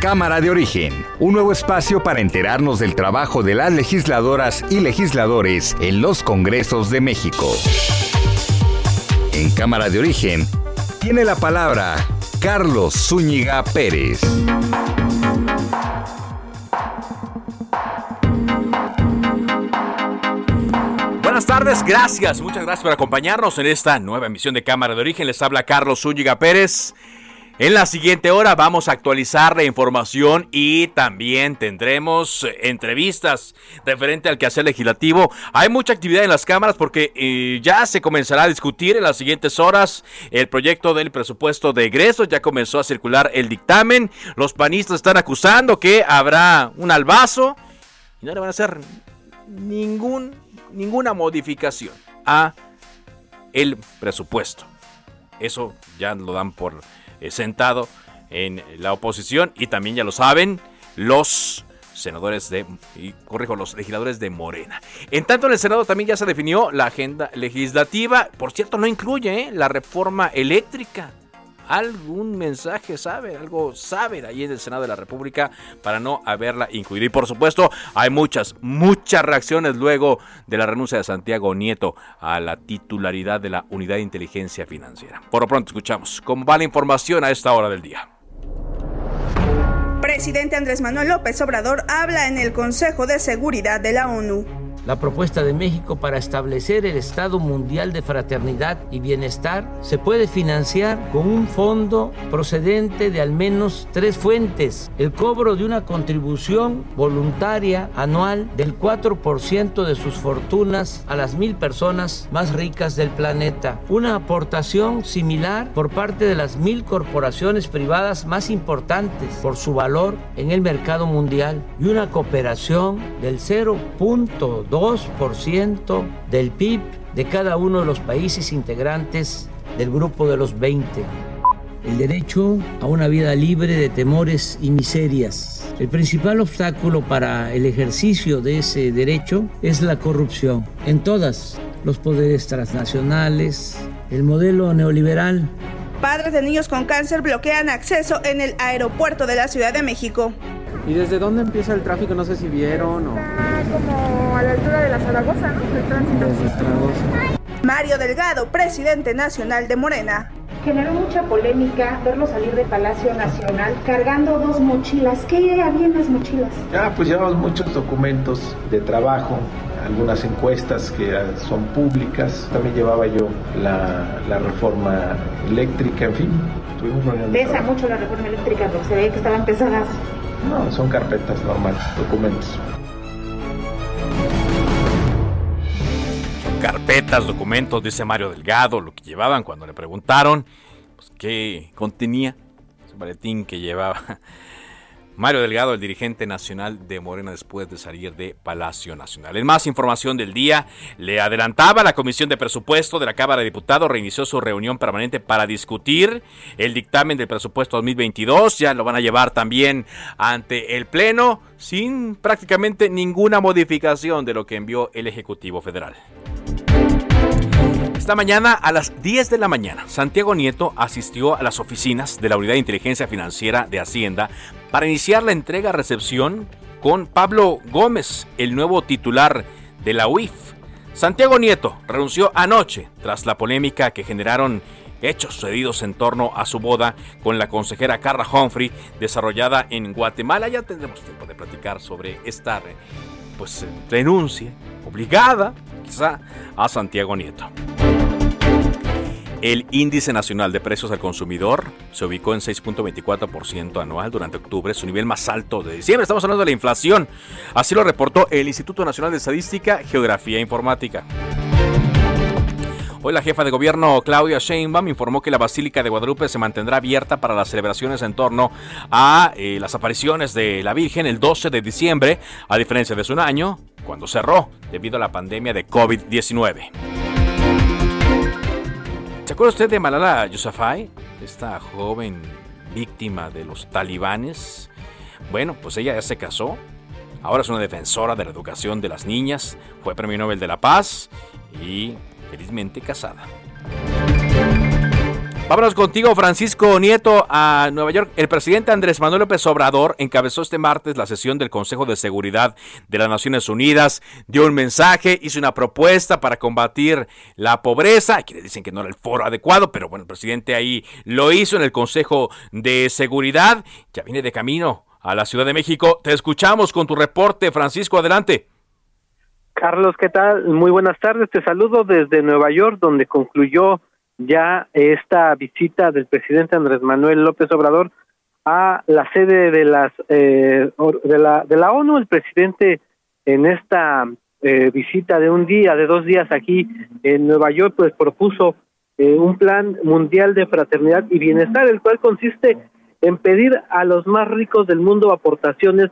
Cámara de Origen, un nuevo espacio para enterarnos del trabajo de las legisladoras y legisladores en los Congresos de México. En Cámara de Origen tiene la palabra Carlos Zúñiga Pérez. Buenas tardes, gracias, muchas gracias por acompañarnos en esta nueva emisión de Cámara de Origen. Les habla Carlos Zúñiga Pérez. En la siguiente hora vamos a actualizar la información y también tendremos entrevistas referente al quehacer legislativo. Hay mucha actividad en las cámaras porque eh, ya se comenzará a discutir en las siguientes horas el proyecto del presupuesto de egresos. Ya comenzó a circular el dictamen. Los panistas están acusando que habrá un albazo y no le van a hacer ningún, ninguna modificación a el presupuesto. Eso ya lo dan por eh, sentado en la oposición y también ya lo saben los senadores de, y corrijo, los legisladores de Morena. En tanto en el Senado también ya se definió la agenda legislativa, por cierto no incluye eh, la reforma eléctrica algún mensaje sabe, algo sabe ahí en el Senado de la República para no haberla incluido. Y por supuesto, hay muchas, muchas reacciones luego de la renuncia de Santiago Nieto a la titularidad de la Unidad de Inteligencia Financiera. Por lo pronto escuchamos cómo va información a esta hora del día. Presidente Andrés Manuel López Obrador habla en el Consejo de Seguridad de la ONU la propuesta de México para establecer el Estado Mundial de Fraternidad y Bienestar se puede financiar con un fondo procedente de al menos tres fuentes. El cobro de una contribución voluntaria anual del 4% de sus fortunas a las mil personas más ricas del planeta. Una aportación similar por parte de las mil corporaciones privadas más importantes por su valor en el mercado mundial. Y una cooperación del 0.2 2% del PIB de cada uno de los países integrantes del grupo de los 20. El derecho a una vida libre de temores y miserias. El principal obstáculo para el ejercicio de ese derecho es la corrupción en todas los poderes transnacionales, el modelo neoliberal. Padres de niños con cáncer bloquean acceso en el aeropuerto de la Ciudad de México. ¿Y desde dónde empieza el tráfico? No sé si vieron o... Ah, como a la altura de la Zaragoza, ¿no? El tránsito. Zaragoza. Mario Delgado, presidente nacional de Morena. Generó mucha polémica verlo salir de Palacio Nacional cargando dos mochilas. ¿Qué había en las mochilas? Ya, pues llevamos muchos documentos de trabajo, algunas encuestas que son públicas. También llevaba yo la, la reforma eléctrica, en fin. Pesa mucho la reforma eléctrica porque se veía que estaban pesadas. No, son carpetas normales, documentos. Carpetas, documentos, dice Mario Delgado, lo que llevaban cuando le preguntaron pues, qué contenía ese maletín que llevaba Mario Delgado, el dirigente nacional de Morena después de salir de Palacio Nacional. En más información del día, le adelantaba la Comisión de Presupuesto de la Cámara de Diputados reinició su reunión permanente para discutir el dictamen del presupuesto 2022. Ya lo van a llevar también ante el Pleno sin prácticamente ninguna modificación de lo que envió el Ejecutivo Federal. Esta mañana a las 10 de la mañana, Santiago Nieto asistió a las oficinas de la Unidad de Inteligencia Financiera de Hacienda para iniciar la entrega-recepción con Pablo Gómez, el nuevo titular de la UIF. Santiago Nieto renunció anoche tras la polémica que generaron hechos sucedidos en torno a su boda con la consejera Carla Humphrey, desarrollada en Guatemala. Ya tendremos tiempo de platicar sobre esta pues, renuncia obligada, quizá, a Santiago Nieto. El índice nacional de precios al consumidor se ubicó en 6.24% anual durante octubre, su nivel más alto de diciembre. Estamos hablando de la inflación. Así lo reportó el Instituto Nacional de Estadística, Geografía e Informática. Hoy la jefa de gobierno Claudia Sheinbaum informó que la Basílica de Guadalupe se mantendrá abierta para las celebraciones en torno a eh, las apariciones de la Virgen el 12 de diciembre, a diferencia de hace un año, cuando cerró debido a la pandemia de COVID-19. ¿Se acuerda usted de Malala Yousafzai? Esta joven víctima de los talibanes. Bueno, pues ella ya se casó. Ahora es una defensora de la educación de las niñas. Fue premio Nobel de la Paz y felizmente casada. Vámonos contigo, Francisco Nieto, a Nueva York. El presidente Andrés Manuel López Obrador encabezó este martes la sesión del Consejo de Seguridad de las Naciones Unidas, dio un mensaje, hizo una propuesta para combatir la pobreza. Le dicen que no era el foro adecuado, pero bueno, el presidente ahí lo hizo en el Consejo de Seguridad. Ya viene de camino a la Ciudad de México. Te escuchamos con tu reporte, Francisco, adelante. Carlos, ¿qué tal? Muy buenas tardes. Te saludo desde Nueva York, donde concluyó ya esta visita del presidente Andrés Manuel López Obrador a la sede de las eh, de la de la ONU el presidente en esta eh, visita de un día de dos días aquí en Nueva York pues propuso eh, un plan mundial de fraternidad y bienestar el cual consiste en pedir a los más ricos del mundo aportaciones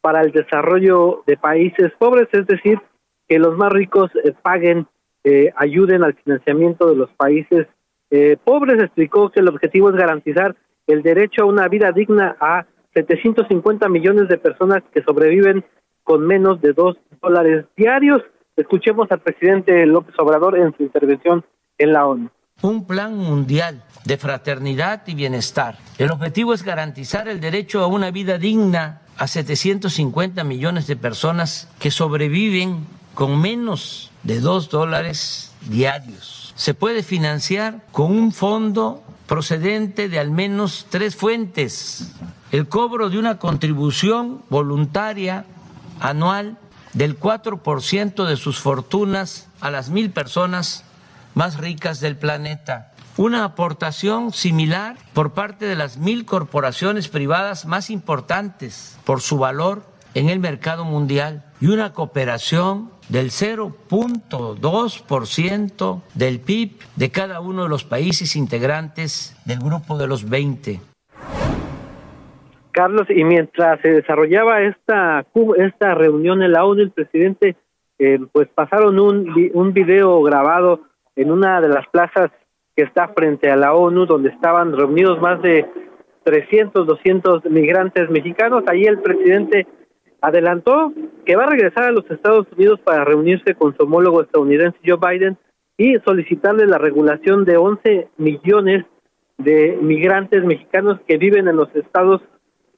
para el desarrollo de países pobres es decir que los más ricos paguen eh, ayuden al financiamiento de los países eh, pobres. Explicó que el objetivo es garantizar el derecho a una vida digna a 750 millones de personas que sobreviven con menos de dos dólares diarios. Escuchemos al presidente López Obrador en su intervención en la ONU. Un plan mundial de fraternidad y bienestar. El objetivo es garantizar el derecho a una vida digna a 750 millones de personas que sobreviven con menos de dos dólares diarios. Se puede financiar con un fondo procedente de al menos tres fuentes. El cobro de una contribución voluntaria anual del 4% de sus fortunas a las mil personas más ricas del planeta. Una aportación similar por parte de las mil corporaciones privadas más importantes por su valor en el mercado mundial y una cooperación del 0.2% del PIB de cada uno de los países integrantes del grupo de los 20. Carlos, y mientras se desarrollaba esta, esta reunión en la ONU, el presidente, eh, pues pasaron un, un video grabado en una de las plazas que está frente a la ONU, donde estaban reunidos más de 300, 200 migrantes mexicanos. Ahí el presidente adelantó que va a regresar a los Estados Unidos para reunirse con su homólogo estadounidense Joe Biden y solicitarle la regulación de 11 millones de migrantes mexicanos que viven en los Estados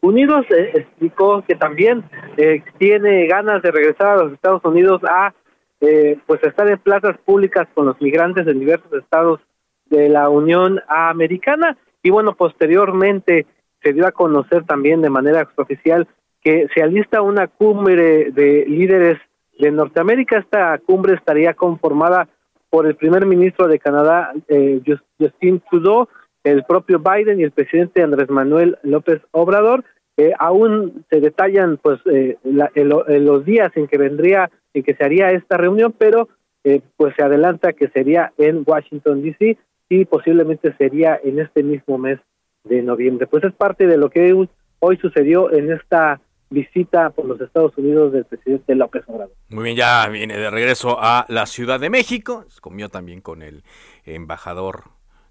Unidos. Eh, explicó que también eh, tiene ganas de regresar a los Estados Unidos a eh, pues estar en plazas públicas con los migrantes de diversos estados de la Unión Americana y bueno posteriormente se dio a conocer también de manera extraoficial que se alista una cumbre de líderes de Norteamérica. Esta cumbre estaría conformada por el primer ministro de Canadá, eh, Justin Trudeau, el propio Biden y el presidente Andrés Manuel López Obrador. Eh, aún se detallan pues eh, los días en que vendría y que se haría esta reunión, pero eh, pues se adelanta que sería en Washington D.C. y posiblemente sería en este mismo mes de noviembre. Pues es parte de lo que hoy sucedió en esta visita por los Estados Unidos del presidente López Obrador. Muy bien, ya viene de regreso a la Ciudad de México, comió también con el embajador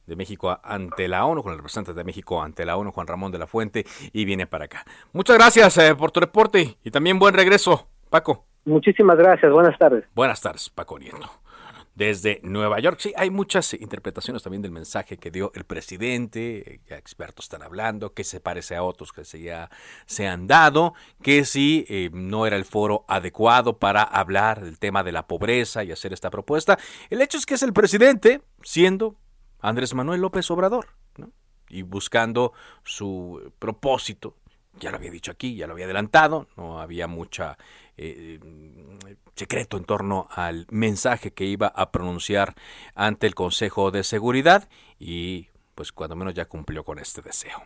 de México ante la ONU, con el representante de México ante la ONU, Juan Ramón de la Fuente, y viene para acá. Muchas gracias eh, por tu reporte y también buen regreso, Paco. Muchísimas gracias, buenas tardes. Buenas tardes, Paco Nieto desde Nueva York. Sí, hay muchas interpretaciones también del mensaje que dio el presidente, ya expertos están hablando, que se parece a otros que se ya se han dado, que sí eh, no era el foro adecuado para hablar del tema de la pobreza y hacer esta propuesta. El hecho es que es el presidente, siendo Andrés Manuel López Obrador, y buscando su propósito ya lo había dicho aquí, ya lo había adelantado, no había mucha eh, secreto en torno al mensaje que iba a pronunciar ante el Consejo de Seguridad y pues cuando menos ya cumplió con este deseo.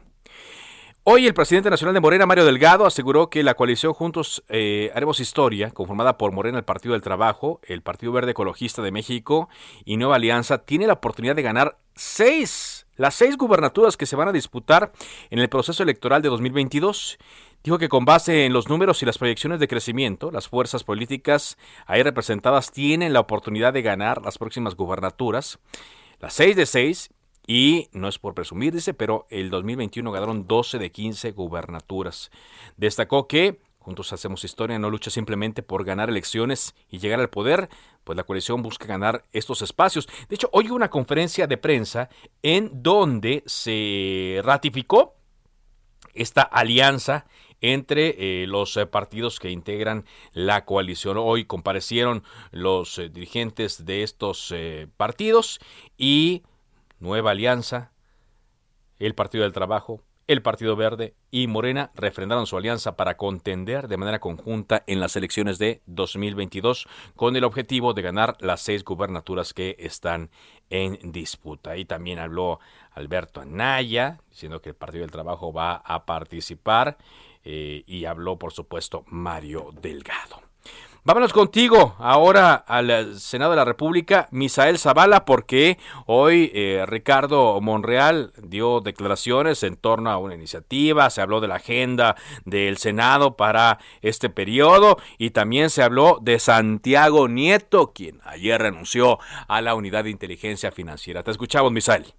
Hoy el presidente nacional de Morena, Mario Delgado, aseguró que la coalición Juntos eh, Haremos Historia, conformada por Morena, el Partido del Trabajo, el Partido Verde Ecologista de México y Nueva Alianza, tiene la oportunidad de ganar seis, las seis gubernaturas que se van a disputar en el proceso electoral de 2022. Dijo que con base en los números y las proyecciones de crecimiento, las fuerzas políticas ahí representadas tienen la oportunidad de ganar las próximas gubernaturas. Las seis de seis y no es por presumir, dice, pero el 2021 ganaron 12 de 15 gubernaturas. Destacó que Juntos Hacemos Historia no lucha simplemente por ganar elecciones y llegar al poder, pues la coalición busca ganar estos espacios. De hecho, hoy hubo una conferencia de prensa en donde se ratificó esta alianza entre eh, los eh, partidos que integran la coalición. Hoy comparecieron los eh, dirigentes de estos partidos y Nueva Alianza, el Partido del Trabajo, el Partido Verde y Morena refrendaron su alianza para contender de manera conjunta en las elecciones de 2022 con el objetivo de ganar las seis gubernaturas que están en disputa. Y también habló Alberto Anaya, diciendo que el Partido del Trabajo va a participar eh, y habló, por supuesto, Mario Delgado. Vámonos contigo ahora al Senado de la República, Misael Zavala, porque hoy eh, Ricardo Monreal dio declaraciones en torno a una iniciativa, se habló de la agenda del Senado para este periodo y también se habló de Santiago Nieto, quien ayer renunció a la unidad de inteligencia financiera. Te escuchamos, Misael.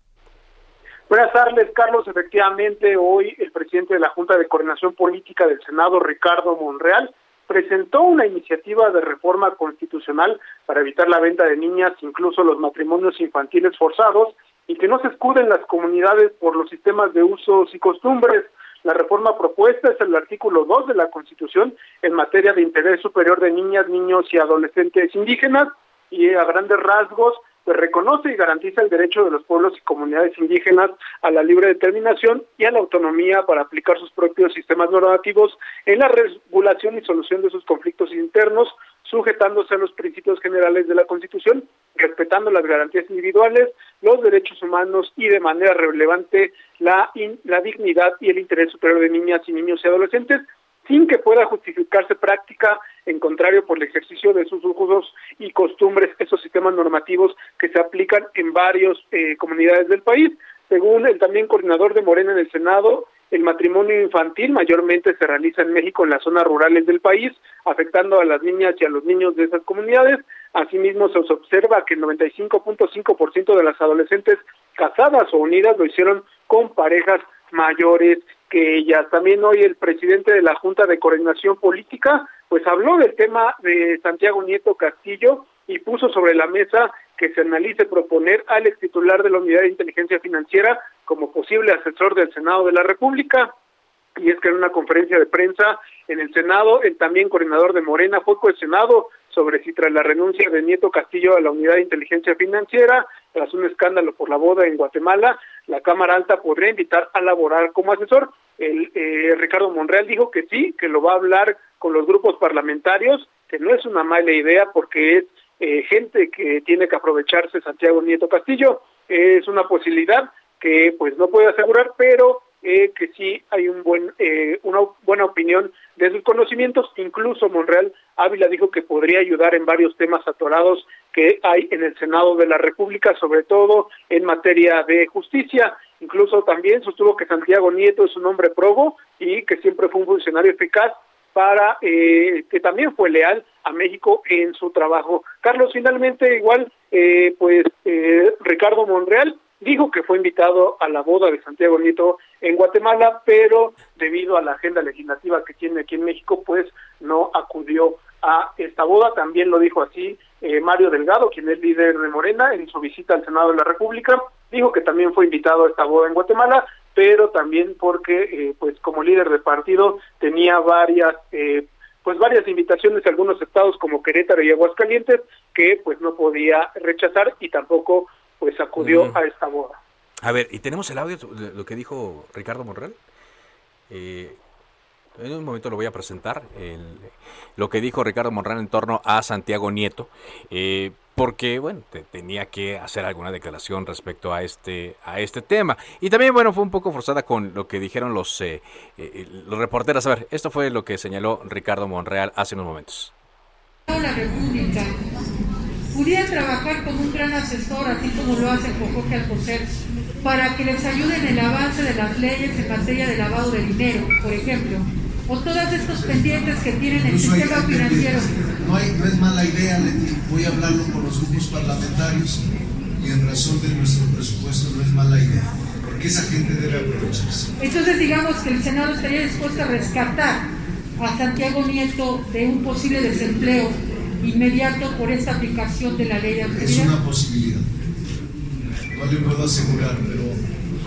Buenas tardes, Carlos. Efectivamente, hoy el presidente de la Junta de Coordinación Política del Senado, Ricardo Monreal, presentó una iniciativa de reforma constitucional para evitar la venta de niñas, incluso los matrimonios infantiles forzados, y que no se escuden las comunidades por los sistemas de usos y costumbres. La reforma propuesta es el artículo 2 de la Constitución en materia de interés superior de niñas, niños y adolescentes indígenas y a grandes rasgos pues reconoce y garantiza el derecho de los pueblos y comunidades indígenas a la libre determinación y a la autonomía para aplicar sus propios sistemas normativos en la regulación y solución de sus conflictos internos, sujetándose a los principios generales de la Constitución, respetando las garantías individuales, los derechos humanos y de manera relevante la, la dignidad y el interés superior de niñas y niños y adolescentes, sin que pueda justificarse práctica en contrario por el ejercicio de sus usos y costumbres, esos sistemas normativos que se aplican en varias eh, comunidades del país. Según el también coordinador de Morena en el Senado, el matrimonio infantil mayormente se realiza en México en las zonas rurales del país, afectando a las niñas y a los niños de esas comunidades. Asimismo, se observa que el 95.5% de las adolescentes casadas o unidas lo hicieron con parejas mayores que ellas. También hoy el presidente de la Junta de Coordinación Política pues habló del tema de Santiago Nieto Castillo y puso sobre la mesa que se analice proponer al ex titular de la Unidad de Inteligencia Financiera como posible asesor del Senado de la República. Y es que en una conferencia de prensa en el Senado, el también coordinador de Morena fue cuestionado sobre si tras la renuncia de Nieto Castillo a la Unidad de Inteligencia Financiera, tras un escándalo por la boda en Guatemala, la Cámara Alta podría invitar a laborar como asesor. El, eh, Ricardo Monreal dijo que sí, que lo va a hablar con los grupos parlamentarios, que no es una mala idea porque es eh, gente que tiene que aprovecharse Santiago Nieto Castillo, es una posibilidad que pues no puede asegurar, pero eh, que sí hay un buen, eh, una buena opinión de sus conocimientos. Incluso Monreal Ávila dijo que podría ayudar en varios temas atorados que hay en el Senado de la República, sobre todo en materia de justicia. Incluso también sostuvo que Santiago Nieto es un hombre probo y que siempre fue un funcionario eficaz para eh, que también fue leal a México en su trabajo. Carlos, finalmente igual, eh, pues eh, Ricardo Monreal dijo que fue invitado a la boda de Santiago Nieto en Guatemala, pero debido a la agenda legislativa que tiene aquí en México, pues no acudió a esta boda. También lo dijo así Mario Delgado, quien es líder de Morena, en su visita al Senado de la República. Dijo que también fue invitado a esta boda en Guatemala, pero también porque eh, pues como líder de partido tenía varias eh, pues varias invitaciones a algunos estados como Querétaro y Aguascalientes que pues no podía rechazar y tampoco pues acudió a esta boda. A ver, ¿y tenemos el audio de lo que dijo Ricardo Monreal? Eh, en un momento lo voy a presentar, el, lo que dijo Ricardo Monreal en torno a Santiago Nieto. porque bueno tenía que hacer alguna declaración respecto a este a este tema y también bueno fue un poco forzada con lo que dijeron los eh, eh, los reporteros a ver esto fue lo que señaló Ricardo Monreal hace unos momentos la República pudiera trabajar como un gran asesor así como lo hace Jorge Alcocer para que les ayude en el avance de las leyes en materia de lavado de dinero por ejemplo o todos estos pendientes que tienen el sistema financiero. No, hay, no es mala idea, Leti. Voy a hablarlo con los grupos parlamentarios y en razón de nuestro presupuesto no es mala idea, porque esa gente debe aprovecharse. Entonces digamos que el Senado estaría dispuesto a rescatar a Santiago Nieto de un posible desempleo inmediato por esta aplicación de la ley de austeridad. Es una posibilidad. No le puedo asegurar, pero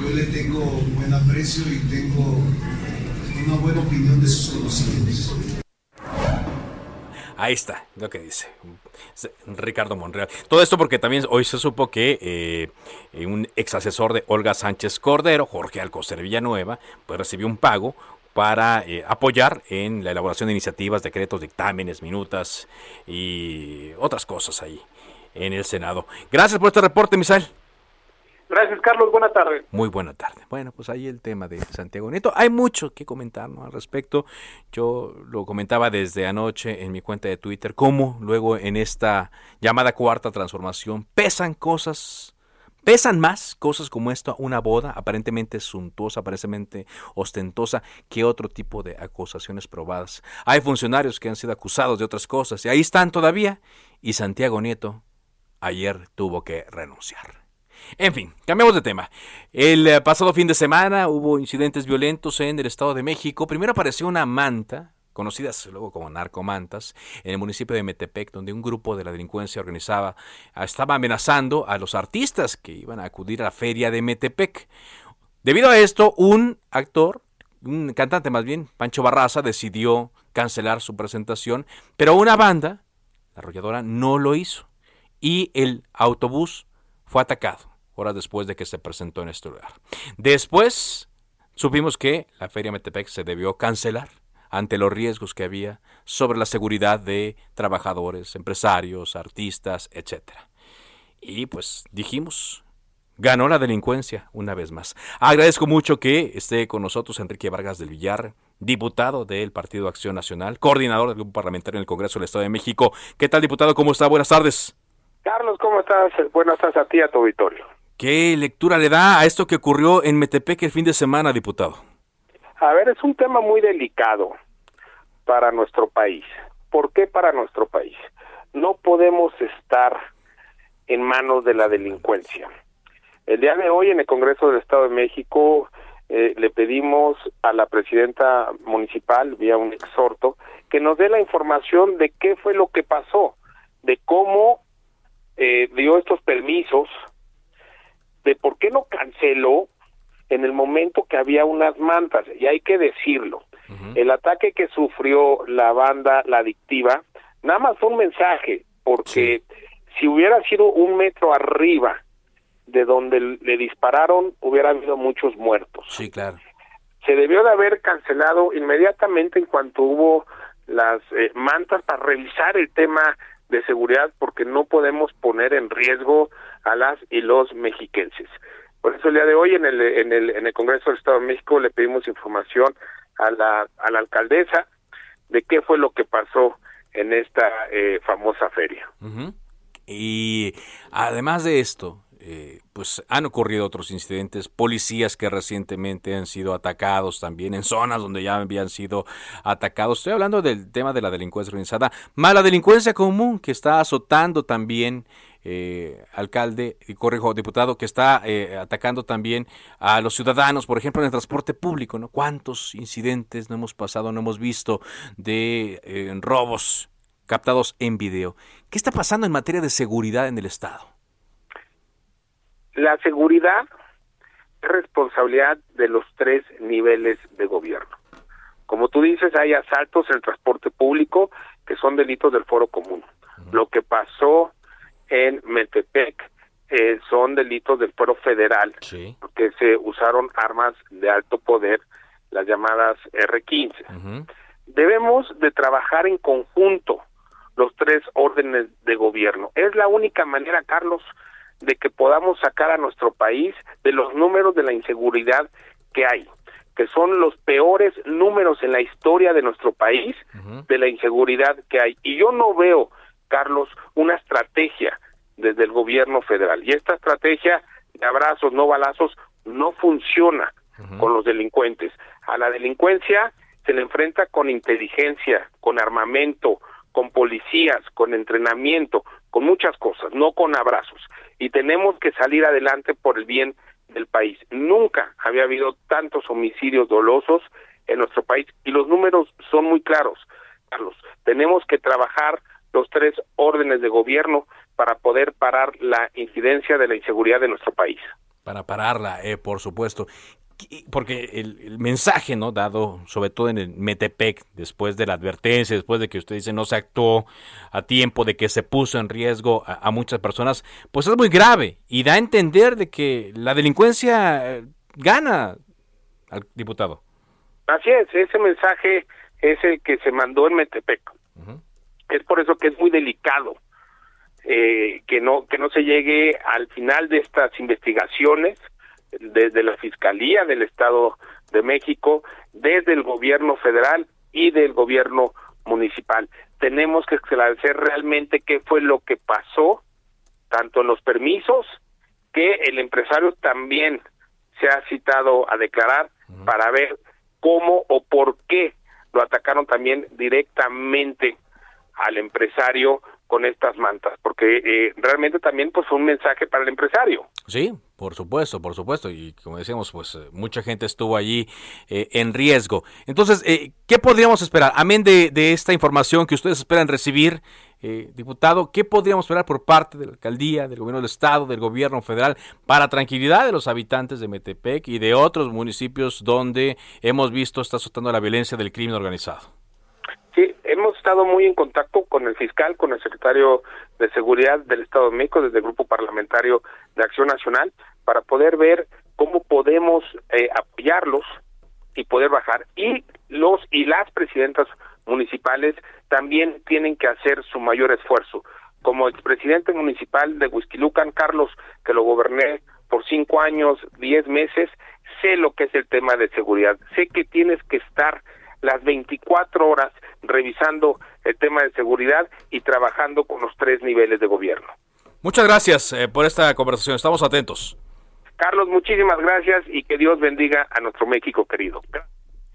yo le tengo buen aprecio y tengo una buena opinión de sus conocimientos. Ahí está lo que dice Ricardo Monreal. Todo esto porque también hoy se supo que eh, un ex asesor de Olga Sánchez Cordero, Jorge Alcocer Villanueva, pues recibió un pago para eh, apoyar en la elaboración de iniciativas, decretos, dictámenes, minutas y otras cosas ahí en el Senado. Gracias por este reporte, Misael. Gracias, Carlos. Buena tarde. Muy buena tarde. Bueno, pues ahí el tema de Santiago Nieto. Hay mucho que comentar al respecto. Yo lo comentaba desde anoche en mi cuenta de Twitter, cómo luego en esta llamada cuarta transformación pesan cosas, pesan más cosas como esto, una boda aparentemente suntuosa, aparentemente ostentosa, que otro tipo de acusaciones probadas. Hay funcionarios que han sido acusados de otras cosas y ahí están todavía. Y Santiago Nieto ayer tuvo que renunciar. En fin, cambiamos de tema. El eh, pasado fin de semana hubo incidentes violentos en el Estado de México. Primero apareció una manta, conocidas luego como narcomantas, en el municipio de Metepec, donde un grupo de la delincuencia organizaba estaba amenazando a los artistas que iban a acudir a la feria de Metepec. Debido a esto, un actor, un cantante más bien, Pancho Barraza, decidió cancelar su presentación, pero una banda, la arrolladora, no lo hizo. Y el autobús fue atacado horas después de que se presentó en este lugar. Después supimos que la Feria Metepec se debió cancelar ante los riesgos que había sobre la seguridad de trabajadores, empresarios, artistas, etc. Y pues dijimos, ganó la delincuencia una vez más. Agradezco mucho que esté con nosotros Enrique Vargas del Villar, diputado del Partido Acción Nacional, coordinador del Grupo Parlamentario en el Congreso del Estado de México. ¿Qué tal, diputado? ¿Cómo está? Buenas tardes. Carlos, ¿cómo estás? Buenas tardes a ti, a tu auditorio. ¿Qué lectura le da a esto que ocurrió en Metepec el fin de semana, diputado? A ver, es un tema muy delicado para nuestro país. ¿Por qué para nuestro país? No podemos estar en manos de la delincuencia. El día de hoy en el Congreso del Estado de México eh, le pedimos a la presidenta municipal, vía un exhorto, que nos dé la información de qué fue lo que pasó, de cómo eh, dio estos permisos, de por qué no canceló en el momento que había unas mantas, y hay que decirlo, el ataque que sufrió la banda La Adictiva, nada más fue un mensaje, porque si hubiera sido un metro arriba de donde le dispararon, hubiera habido muchos muertos. Sí, claro. Se debió de haber cancelado inmediatamente en cuanto hubo las eh, mantas para revisar el tema de seguridad porque no podemos poner en riesgo a las y los mexiquenses. Por eso el día de hoy en el, en el, en el Congreso del Estado de México le pedimos información a la, a la alcaldesa de qué fue lo que pasó en esta eh, famosa feria. Y además de esto, eh, pues han ocurrido otros incidentes, policías que recientemente han sido atacados también en zonas donde ya habían sido atacados. Estoy hablando del tema de la delincuencia organizada, mala delincuencia común que está azotando también eh, alcalde y corrijo diputado que está eh, atacando también a los ciudadanos, por ejemplo en el transporte público, ¿no? ¿Cuántos incidentes no hemos pasado, no hemos visto de robos captados en video? ¿Qué está pasando en materia de seguridad en el estado? La seguridad es responsabilidad de los tres niveles de gobierno. Como tú dices, hay asaltos en el transporte público que son delitos del foro común. Lo que pasó en Metepec eh, son delitos del foro federal, porque se usaron armas de alto poder, las llamadas R-15. Debemos de trabajar en conjunto, los tres órdenes de gobierno. Es la única manera, Carlos, de que podamos sacar a nuestro país de los números de la inseguridad que hay, que son los peores números en la historia de nuestro país de la inseguridad que hay. Y yo no veo, Carlos, una estrategia desde el gobierno federal. Y esta estrategia de abrazos, no balazos, no funciona con los delincuentes. A la delincuencia se le enfrenta con inteligencia, con armamento, con policías, con entrenamiento, con muchas cosas, no con abrazos. Y tenemos que salir adelante por el bien del país. Nunca había habido tantos homicidios dolosos en nuestro país y los números son muy claros, Carlos. Tenemos que trabajar los tres órdenes de gobierno para poder parar la incidencia de la inseguridad de nuestro país. Para pararla, eh, por supuesto. Porque el, mensaje no dado sobre todo en el Metepec después de la advertencia después de que usted dice no se actuó a tiempo de que se puso en riesgo a, muchas personas pues es muy grave y da a entender de que la delincuencia eh, gana al diputado. Así es ese mensaje es el que se mandó en Metepec es por eso que es muy delicado eh, que no que no se llegue al final de estas investigaciones desde la Fiscalía del Estado de México, desde el gobierno federal y del gobierno municipal. Tenemos que esclarecer realmente qué fue lo que pasó, tanto en los permisos, que el empresario también se ha citado a declarar para ver cómo o por qué lo atacaron también directamente al empresario con estas mantas, porque eh, realmente también pues fue un mensaje para el empresario. Sí, por supuesto, por supuesto, y como decíamos, pues eh, mucha gente estuvo allí eh, en riesgo. Entonces, ¿qué podríamos esperar? Amén de, de, esta información que ustedes esperan recibir, diputado, ¿qué podríamos esperar por parte de la alcaldía, del gobierno del estado, del gobierno federal, para tranquilidad de los habitantes de Metepec y de otros municipios donde hemos visto está azotando la violencia del crimen organizado? Sí, hemos estado muy en contacto con el fiscal, con el secretario de Seguridad del Estado de México, desde el Grupo Parlamentario de Acción Nacional, para poder ver cómo podemos eh, apoyarlos y poder bajar. Y los y las presidentas municipales también tienen que hacer su mayor esfuerzo. Como expresidente municipal de Huizquilucan, Carlos, que lo goberné por cinco años, diez meses, sé lo que es el tema de seguridad. Sé que tienes que estar las 24 horas revisando el tema de seguridad y trabajando con los tres niveles de gobierno. Muchas gracias eh, por esta conversación. Estamos atentos. Carlos, muchísimas gracias y que Dios bendiga a nuestro México querido.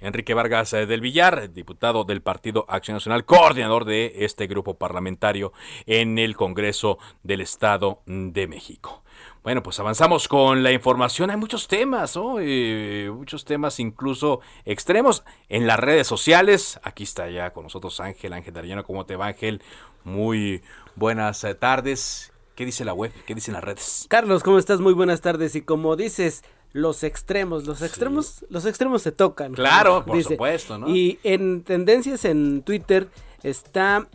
Enrique Vargas eh, del Villar, diputado del Partido Acción Nacional, coordinador de este grupo parlamentario en el Congreso del Estado de México. Bueno, pues avanzamos con la información. Hay muchos temas, ¿no? Eh, muchos temas incluso extremos en las redes sociales. Aquí está ya con nosotros Ángel, Ángel Darellano. ¿Cómo te va, Ángel? Muy buenas eh, tardes. ¿Qué dice la web? ¿Qué dicen las redes? Carlos, ¿cómo estás? Muy buenas tardes. Y como dices, los extremos, los extremos, los extremos se tocan. Claro, por supuesto, ¿no? Y en tendencias en Twitter está,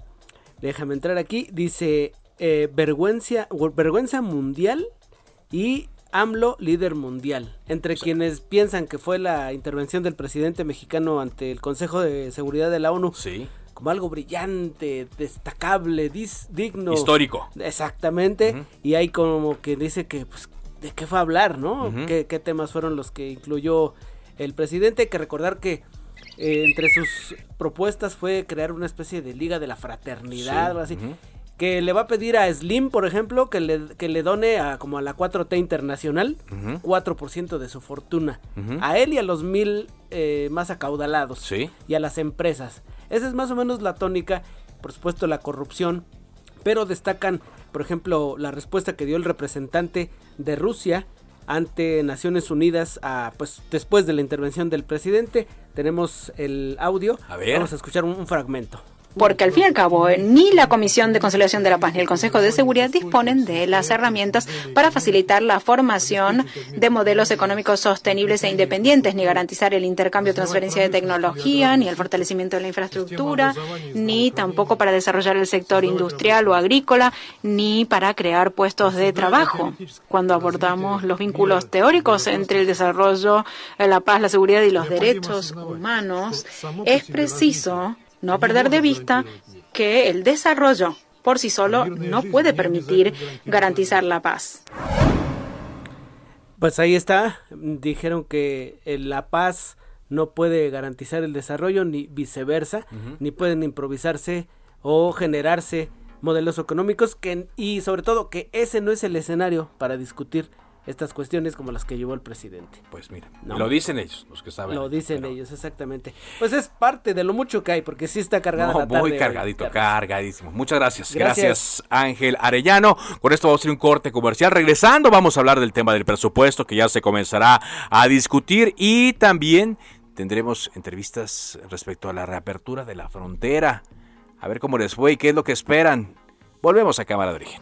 déjame entrar aquí, dice eh, vergüenza, vergüenza mundial y AMLO líder mundial. Entre quienes piensan que fue la intervención del presidente mexicano ante el Consejo de Seguridad de la ONU. Sí. Como algo brillante, destacable, digno. Histórico. Exactamente. Y hay como que dice que, pues, ¿de qué fue a hablar, no? ¿Qué, temas fueron los que incluyó el presidente? Hay que recordar que eh, entre sus propuestas fue crear una especie de liga de la fraternidad, o así que le va a pedir a Slim, por ejemplo, que le, que le done a como a la 4T internacional 4% de su fortuna. A él y a los mil eh, más acaudalados. Sí. Y a las empresas. Esa es más o menos la tónica. Por supuesto, la corrupción. Pero destacan, por ejemplo, la respuesta que dio el representante de Rusia ante Naciones Unidas a, pues, después de la intervención del presidente. Tenemos el audio. A ver. Vamos a escuchar un fragmento porque al fin y al cabo ni la Comisión de Conciliación de la Paz ni el Consejo de Seguridad disponen de las herramientas para facilitar la formación de modelos económicos sostenibles e independientes, ni garantizar el intercambio o transferencia de tecnología, ni el fortalecimiento de la infraestructura, ni tampoco para desarrollar el sector industrial o agrícola, ni para crear puestos de trabajo. Cuando abordamos los vínculos teóricos entre el desarrollo, la paz, la seguridad y los derechos humanos, es preciso no perder de vista que el desarrollo por sí solo no puede permitir garantizar la paz. Pues ahí está, dijeron que la paz no puede garantizar el desarrollo ni viceversa, ni pueden improvisarse o generarse modelos económicos que y sobre todo que ese no es el escenario para discutir estas cuestiones como las que llevó el presidente. Pues mira, lo dicen ellos, los que saben. Lo dicen ellos, exactamente. Pues es parte de lo mucho que hay, porque sí está cargada la tarde. Muy cargadito, cargadísimo. Muchas gracias. gracias. Ángel Arellano. Con esto vamos a hacer un corte comercial. Regresando, vamos a hablar del tema del presupuesto que ya se comenzará a discutir y también tendremos entrevistas respecto a la reapertura de la frontera. A ver cómo les fue y qué es lo que esperan. Volvemos a Cámara de Origen.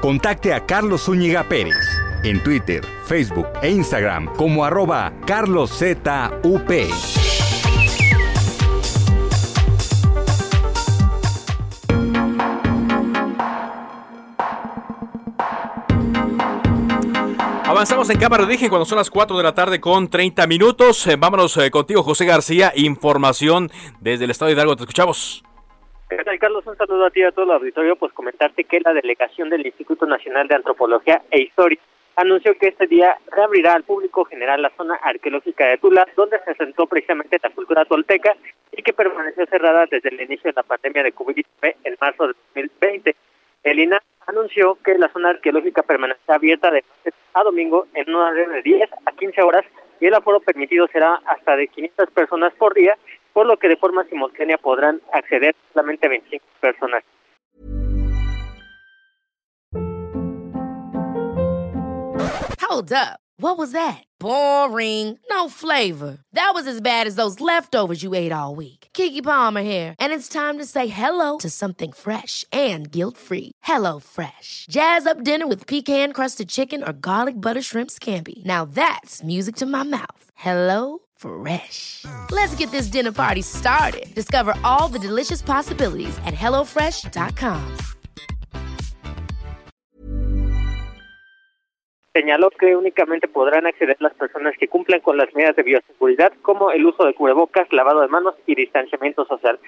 Contacte a Carlos Zúñiga Pérez en Twitter, Facebook e Instagram como arroba carloszup. Avanzamos en cámara de origen cuando son las 4 de la tarde con 30 minutos. Eh, vámonos eh, contigo, José García. Información desde el estado de Hidalgo. Te escuchamos. ¿Qué tal, Carlos? Un saludo a ti y a todo el auditorio. Pues comentarte que la delegación del Instituto Nacional de Antropología e Historia anunció que este día reabrirá al público general la zona arqueológica de Tula, donde se asentó precisamente la cultura tolteca y que permaneció cerrada desde el inicio de la pandemia de COVID-19 en marzo de 2020. El INA anunció que la zona arqueológica permanecerá abierta de martes a domingo en una de 10 a 15 horas y el aforo permitido será hasta de 500 personas por día por lo que de forma simultánea podrán acceder solamente 25 personas. Hold up. What was that? Boring. No flavor. That was as bad as those leftovers you ate all week. Kiki Palmer here, and it's time to say hello to something fresh and guilt-free. Hello Fresh. Jazz up dinner with pecan-crusted chicken or garlic butter shrimp scampi. Now that's music to my mouth. Hello Fresh. Let's get this dinner party started. Discover all the delicious possibilities at HelloFresh.com. Señaló que únicamente podrán acceder las personas que cumplan con las medidas de bioseguridad, como el uso de cubrebocas, lavado de manos y distanciamiento social.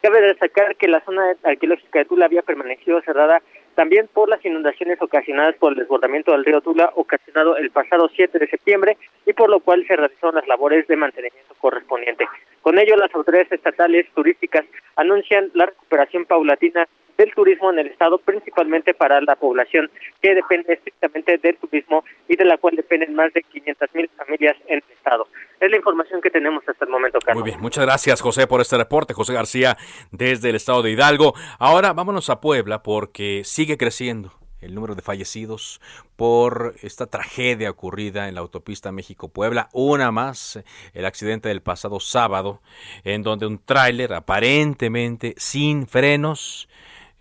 Cabe destacar que la zona arqueológica de Tula había permanecido cerrada también por las inundaciones ocasionadas por el desbordamiento del río Tula ocasionado el pasado 7 de septiembre por lo cual se realizaron las labores de mantenimiento correspondiente. Con ello, las autoridades estatales turísticas anuncian la recuperación paulatina del turismo en el estado, principalmente para la población que depende estrictamente del turismo y de la cual dependen más de 500 mil familias en el estado. Es la información que tenemos hasta el momento, Carlos. Muy bien, muchas gracias, José, por este reporte. José García, desde el estado de Hidalgo. Ahora vámonos a Puebla porque sigue creciendo el número de fallecidos por esta tragedia ocurrida en la autopista México-Puebla. Una más, el accidente del pasado sábado, en donde un tráiler aparentemente sin frenos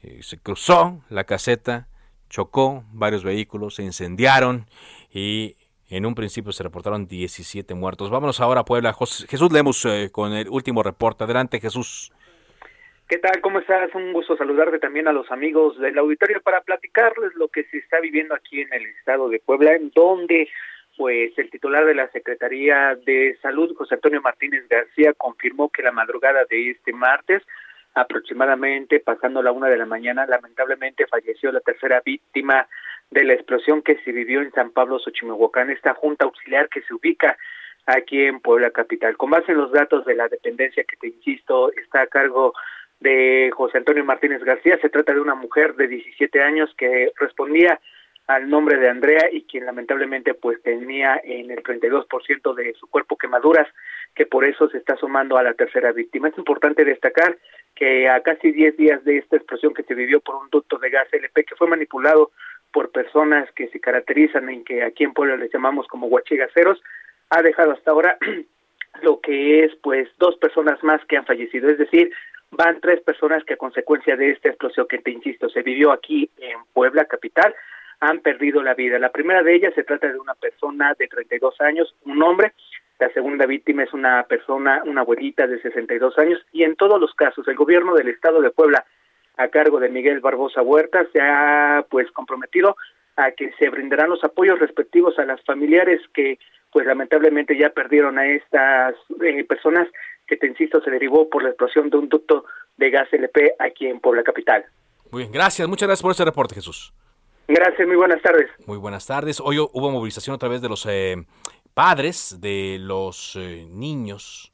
eh, se cruzó la caseta, chocó varios vehículos, se incendiaron y en un principio se reportaron 17 muertos. Vámonos ahora a Puebla. Jesús Lemus eh, con el último reporte. Adelante, Jesús. ¿Qué tal? ¿Cómo estás? Un gusto saludarte también a los amigos del auditorio para platicarles lo que se está viviendo aquí en el estado de Puebla, en donde pues el titular de la Secretaría de Salud, José Antonio Martínez García, confirmó que la madrugada de este martes aproximadamente pasando la una de la mañana, lamentablemente falleció la tercera víctima de la explosión que se vivió en San Pablo Xochimehuacán, esta junta auxiliar que se ubica aquí en Puebla Capital. Con base en los datos de la dependencia que te insisto está a cargo de José Antonio Martínez García, se trata de una mujer de 17 años que respondía al nombre de Andrea y quien lamentablemente pues tenía en el 32% de su cuerpo quemaduras, que por eso se está sumando a la tercera víctima. Es importante destacar que a casi 10 días de esta explosión que se vivió por un ducto de gas LP que fue manipulado por personas que se caracterizan en que aquí en Puebla les llamamos como huachigaceros, ha dejado hasta ahora lo que es pues dos personas más que han fallecido, es decir, van tres personas que a consecuencia de esta explosión que te insisto se vivió aquí en Puebla capital han perdido la vida. La primera de ellas se trata de una persona de 32 años, un hombre, la segunda víctima es una persona, una abuelita de 62 años. Y en todos los casos el gobierno del estado de Puebla a cargo de Miguel Barbosa Huerta se ha pues comprometido a que se brindarán los apoyos respectivos a las familiares que pues lamentablemente ya perdieron a estas eh, personas que te insisto se derivó por la explosión de un ducto de gas LP aquí en Puebla capital. Muy bien, gracias, muchas gracias por este reporte, Jesús. Gracias, muy buenas tardes. Muy buenas tardes. Hoy hubo movilización a través de los eh, padres de los eh, niños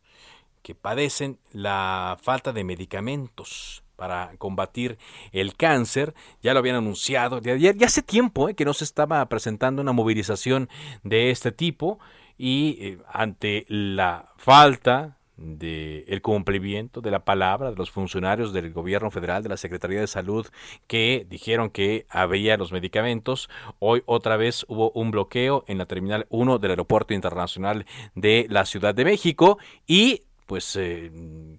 que padecen la falta de medicamentos para combatir el cáncer. Ya lo habían anunciado. Ya, ya, hace tiempo eh, que no se estaba presentando una movilización de este tipo y ante la falta de el cumplimiento de la palabra de los funcionarios del gobierno federal de la Secretaría de Salud que dijeron que había los medicamentos. Hoy otra vez hubo un bloqueo en la terminal 1 del Aeropuerto Internacional de la Ciudad de México y pues eh,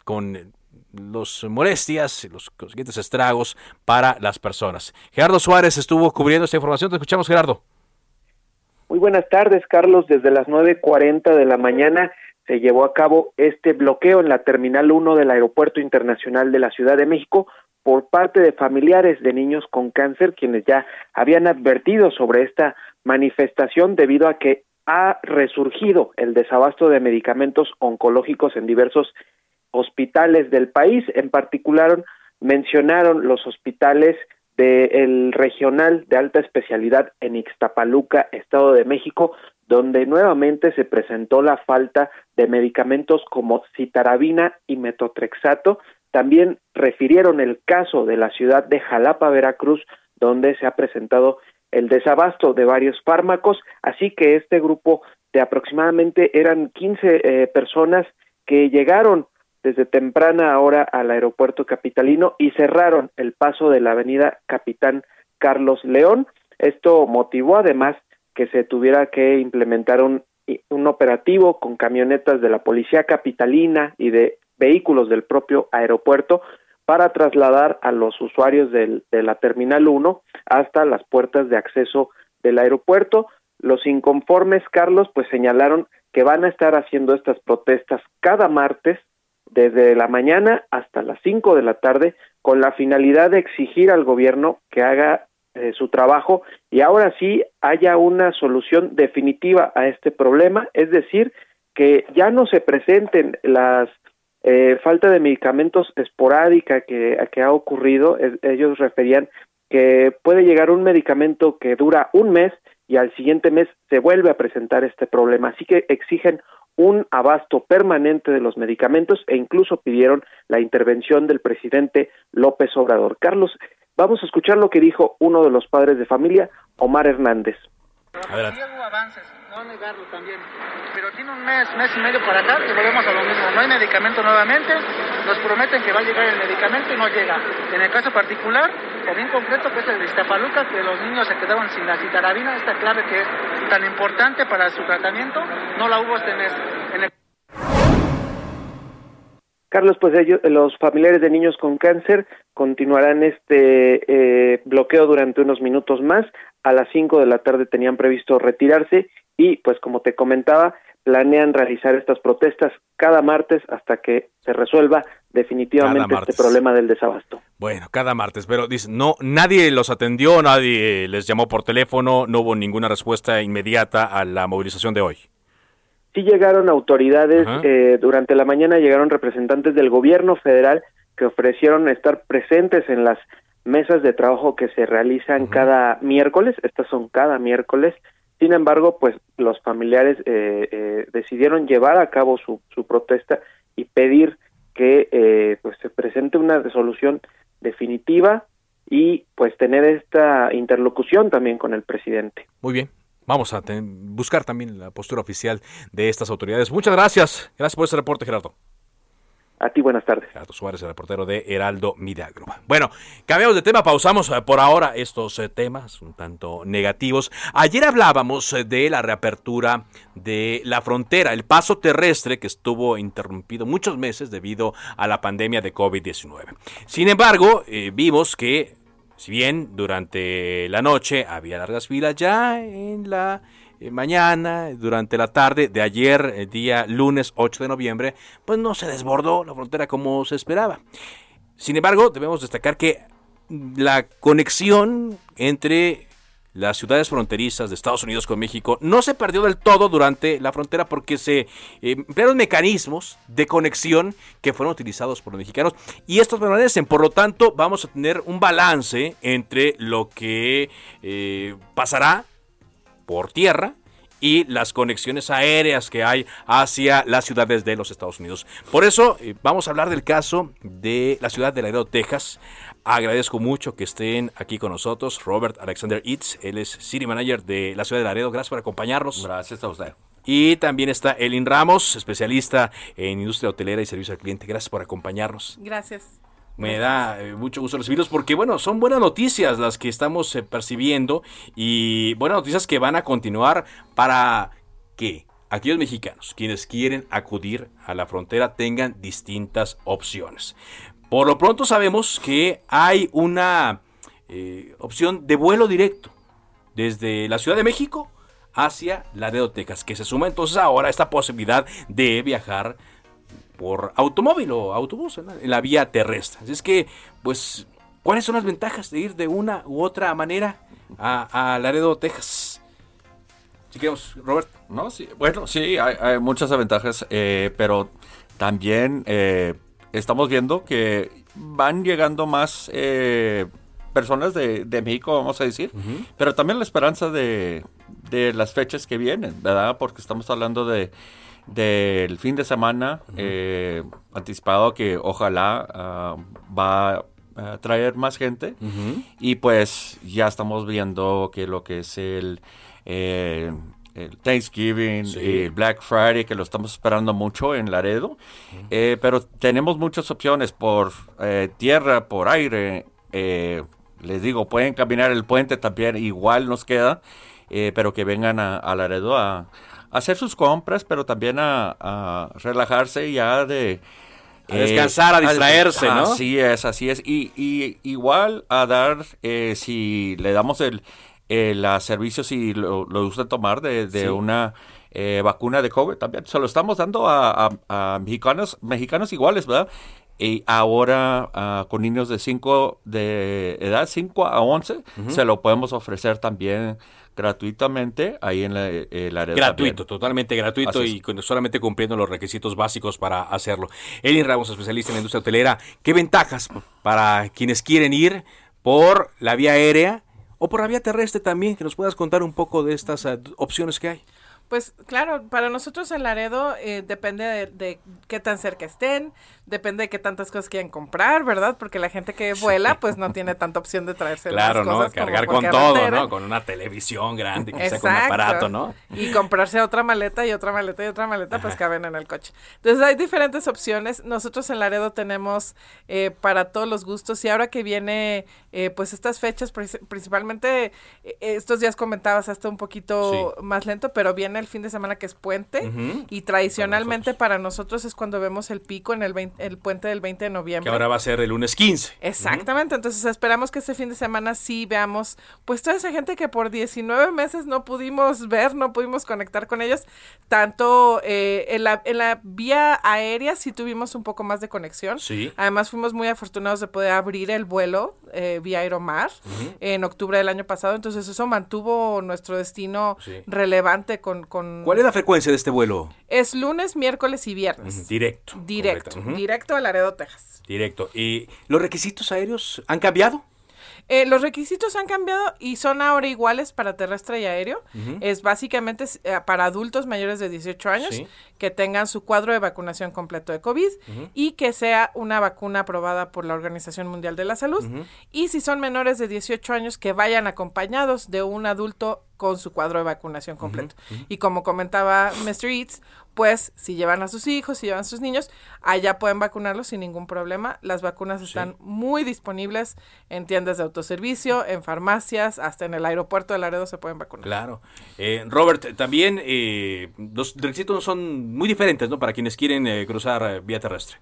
con los molestias, los siguientes estragos para las personas. Gerardo Suárez estuvo cubriendo esta información. Te escuchamos, Gerardo. Muy buenas tardes, Carlos. Desde las 9.40 de la mañana se llevó a cabo este bloqueo en la Terminal 1 del Aeropuerto Internacional de la Ciudad de México por parte de familiares de niños con cáncer, quienes ya habían advertido sobre esta manifestación debido a que ha resurgido el desabasto de medicamentos oncológicos en diversos hospitales del país. En particular, mencionaron los hospitales del regional de alta especialidad en Ixtapaluca, Estado de México, donde nuevamente se presentó la falta de medicamentos como citarabina y metotrexato. También refirieron el caso de la ciudad de Jalapa, Veracruz, donde se ha presentado el desabasto de varios fármacos, así que este grupo de aproximadamente eran 15 eh, personas que llegaron desde temprana hora al aeropuerto capitalino y cerraron el paso de la avenida Capitán Carlos León. Esto motivó además que se tuviera que implementar un, un operativo con camionetas de la Policía Capitalina y de vehículos del propio aeropuerto para trasladar a los usuarios del, de la Terminal 1 hasta las puertas de acceso del aeropuerto. Los inconformes, Carlos, pues señalaron que van a estar haciendo estas protestas cada martes desde la mañana hasta las 5 de la tarde con la finalidad de exigir al gobierno que haga eh, su trabajo y ahora sí haya una solución definitiva a este problema, es decir, que ya no se presenten las eh, falta de medicamentos esporádica que, que ha ocurrido, ellos referían que puede llegar un medicamento que dura un mes y al siguiente mes se vuelve a presentar este problema, así que exigen un abasto permanente de los medicamentos e incluso pidieron la intervención del presidente López Obrador. Carlos, Vamos a escuchar lo que dijo uno de los padres de familia, Omar Hernández. Adelante. avances, no negarlo también. Pero tiene un mes, mes y medio para acá que volvemos a lo mismo. No hay medicamento nuevamente, nos prometen que va a llegar el medicamento y no llega. En el caso particular, o bien concreto, que es el de Iztapaluca, que los niños se quedaban sin la citarabina, esta clave que es tan importante para su tratamiento, no la hubo este mes. En el... Carlos, pues ellos, los familiares de niños con cáncer continuarán este eh, bloqueo durante unos minutos más. A las 5 de la tarde tenían previsto retirarse y, pues como te comentaba, planean realizar estas protestas cada martes hasta que se resuelva definitivamente este problema del desabasto. Bueno, cada martes, pero dice, no, nadie los atendió, nadie les llamó por teléfono, no hubo ninguna respuesta inmediata a la movilización de hoy. Sí llegaron autoridades, eh, durante la mañana llegaron representantes del gobierno federal que ofrecieron estar presentes en las mesas de trabajo que se realizan cada miércoles, estas son cada miércoles, sin embargo, pues los familiares eh, eh, decidieron llevar a cabo su, su protesta y pedir que pues se presente una resolución definitiva y pues tener esta interlocución también con el presidente. Muy bien, Vamos a buscar también la postura oficial de estas autoridades. Muchas gracias. Gracias por ese reporte, Gerardo. A ti, buenas tardes. Gerardo Suárez, el reportero de Heraldo Milagro. Bueno, cambiamos de tema, pausamos eh, por ahora estos eh, temas un tanto negativos. Ayer hablábamos eh, de la reapertura de la frontera, el paso terrestre que estuvo interrumpido muchos meses debido a la pandemia de COVID-19. Sin embargo, vimos que si bien durante la noche había largas filas ya en la mañana, durante la tarde de ayer, día lunes 8 de noviembre, pues no se desbordó la frontera como se esperaba. Sin embargo, debemos destacar que la conexión entre las ciudades fronterizas de Estados Unidos con México no se perdió del todo durante la frontera porque se eh, emplearon mecanismos de conexión que fueron utilizados por los mexicanos y estos permanecen. Por lo tanto, vamos a tener un balance entre lo que eh, pasará por tierra y las conexiones aéreas que hay hacia las ciudades de los Estados Unidos. Por eso eh, vamos a hablar del caso de la ciudad de Laredo, Texas. Agradezco mucho que estén aquí con nosotros Robert Alexander Itz, él es City Manager de la ciudad de Laredo. Gracias por acompañarnos. Gracias a usted. Y también está Elin Ramos, especialista en industria hotelera y servicio al cliente. Gracias por acompañarnos. Gracias. Me da eh, mucho gusto recibirlos porque, bueno, son buenas noticias las que estamos eh, percibiendo y buenas noticias que van a continuar para que aquellos mexicanos quienes quieren acudir a la frontera tengan distintas opciones. Por lo pronto sabemos que hay una eh, opción de vuelo directo desde la Ciudad de México hacia Laredo, Texas, que se suma entonces ahora a esta posibilidad de viajar por automóvil o autobús en la vía terrestre. Así es que, pues, ¿cuáles son las ventajas de ir de una u otra manera a, Laredo, Texas? Si queremos, Robert. No, sí, bueno, sí, hay, muchas ventajas, eh, pero también eh, estamos viendo que van llegando más eh, personas de, México, vamos a decir, pero también la esperanza de, de las fechas que vienen, ¿verdad? Porque estamos hablando de del fin de semana eh, anticipado que ojalá ah, va a traer más gente. Y pues ya estamos viendo que lo que es el, eh, Thanksgiving y Black Friday que lo estamos esperando mucho en Laredo. Eh, pero tenemos muchas opciones por tierra por aire. Les digo pueden caminar el puente también igual nos queda pero que vengan a Laredo a hacer sus compras, pero también a, relajarse ya de... A descansar, a eh, distraerse, ¿no? Así es, así es. Y, igual a dar, eh, si le damos el, el servicio, si lo, lo gusta tomar de, una eh, vacuna de COVID, también se lo estamos dando a, mexicanos, mexicanos iguales, ¿verdad? Y ahora ah, con niños de 5 de edad, 5 a 11, se lo podemos ofrecer también gratuitamente ahí en la, el área Gratuito, totalmente gratuito y solamente cumpliendo los requisitos básicos para hacerlo. Elin Ramos, especialista en la industria hotelera, ¿qué ventajas para quienes quieren ir por la vía aérea o por la vía terrestre también? Que nos puedas contar un poco de estas eh, opciones que hay. Pues claro, para nosotros en Laredo eh, depende de, qué tan cerca estén, depende de qué tantas cosas quieran comprar, ¿verdad? Porque la gente que vuela, pues no tiene tanta opción de traerse claro, las cosas. Claro, ¿no? Cargar con todo, ¿no? Con una televisión grande, quizá con un aparato, ¿no? Y comprarse otra maleta y otra maleta y otra maleta, pues caben en el coche. Entonces hay diferentes opciones. Nosotros en Laredo tenemos eh, para todos los gustos y ahora que viene, eh, pues estas fechas, principalmente estos días comentabas hasta un poquito más lento, pero viene el fin de semana que es puente y tradicionalmente para nosotros. es cuando vemos el pico en el, el puente del 20 de noviembre. Que ahora va a ser el lunes 15. Exactamente, entonces esperamos que este fin de semana sí veamos pues toda esa gente que por 19 meses no pudimos ver, no pudimos conectar con ellos, tanto eh, en, la, en la vía aérea sí tuvimos un poco más de conexión. Sí. Además fuimos muy afortunados de poder abrir el vuelo eh, vía Aeromar en octubre del año pasado, entonces eso mantuvo nuestro destino relevante con ¿Cuál es la frecuencia de este vuelo? Es lunes, miércoles y viernes. Directo. Directo. Directo a Laredo, Texas. Directo. ¿Y los requisitos aéreos han cambiado? Eh, los requisitos han cambiado y son ahora iguales para terrestre y aéreo. Es básicamente eh, para adultos mayores de 18 años que tengan su cuadro de vacunación completo de COVID y que sea una vacuna aprobada por la Organización Mundial de la Salud. Y si son menores de 18 años, que vayan acompañados de un adulto con su cuadro de vacunación completo. Y como comentaba Mr. Eats, pues si llevan a sus hijos, si llevan a sus niños, allá pueden vacunarlos sin ningún problema. Las vacunas están muy disponibles en tiendas de autoservicio, en farmacias, hasta en el aeropuerto de Laredo se pueden vacunar. Claro. Eh, Robert, también eh, los requisitos son muy diferentes, ¿no? Para quienes quieren eh, cruzar eh, vía terrestre.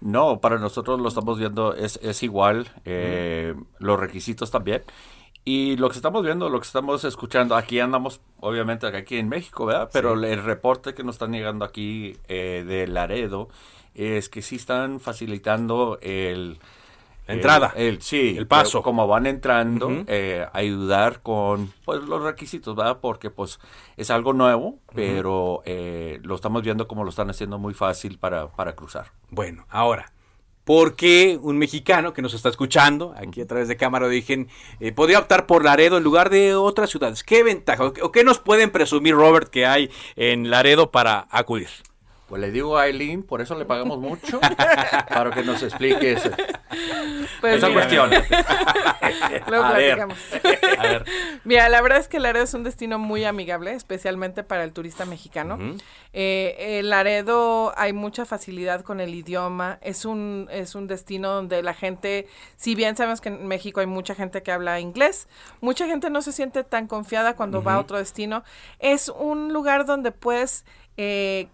No, para nosotros lo estamos viendo, es, es igual, eh, los requisitos también. Y lo que estamos viendo, lo que estamos escuchando, aquí andamos, obviamente, aquí en México, ¿verdad? Pero el reporte que nos están llegando aquí eh, de Laredo es que sí están facilitando el... La entrada. El, el- sí. El paso. Como van entrando, eh, ayudar con pues, los requisitos, ¿verdad? Porque pues es algo nuevo, pero eh, lo estamos viendo como lo están haciendo muy fácil para, para cruzar. Bueno, ahora, ¿por qué un mexicano que nos está escuchando aquí a través de Cámara de Origen eh, podría optar por Laredo en lugar de otras ciudades? ¿Qué ventaja o qué nos pueden presumir, Robert, que hay en Laredo para acudir? Pues le digo a Aileen, por eso le pagamos mucho, para que nos explique eso. Pues esa mira. cuestión. Luego A ver. platicamos. A ver. Mira, la verdad es que Laredo es un destino muy amigable, especialmente para el turista mexicano. Eh, eh, Laredo hay mucha facilidad con el idioma. Es un, es un destino donde la gente, si bien sabemos que en México hay mucha gente que habla inglés, mucha gente no se siente tan confiada cuando va a otro destino. Es un lugar donde puedes eh,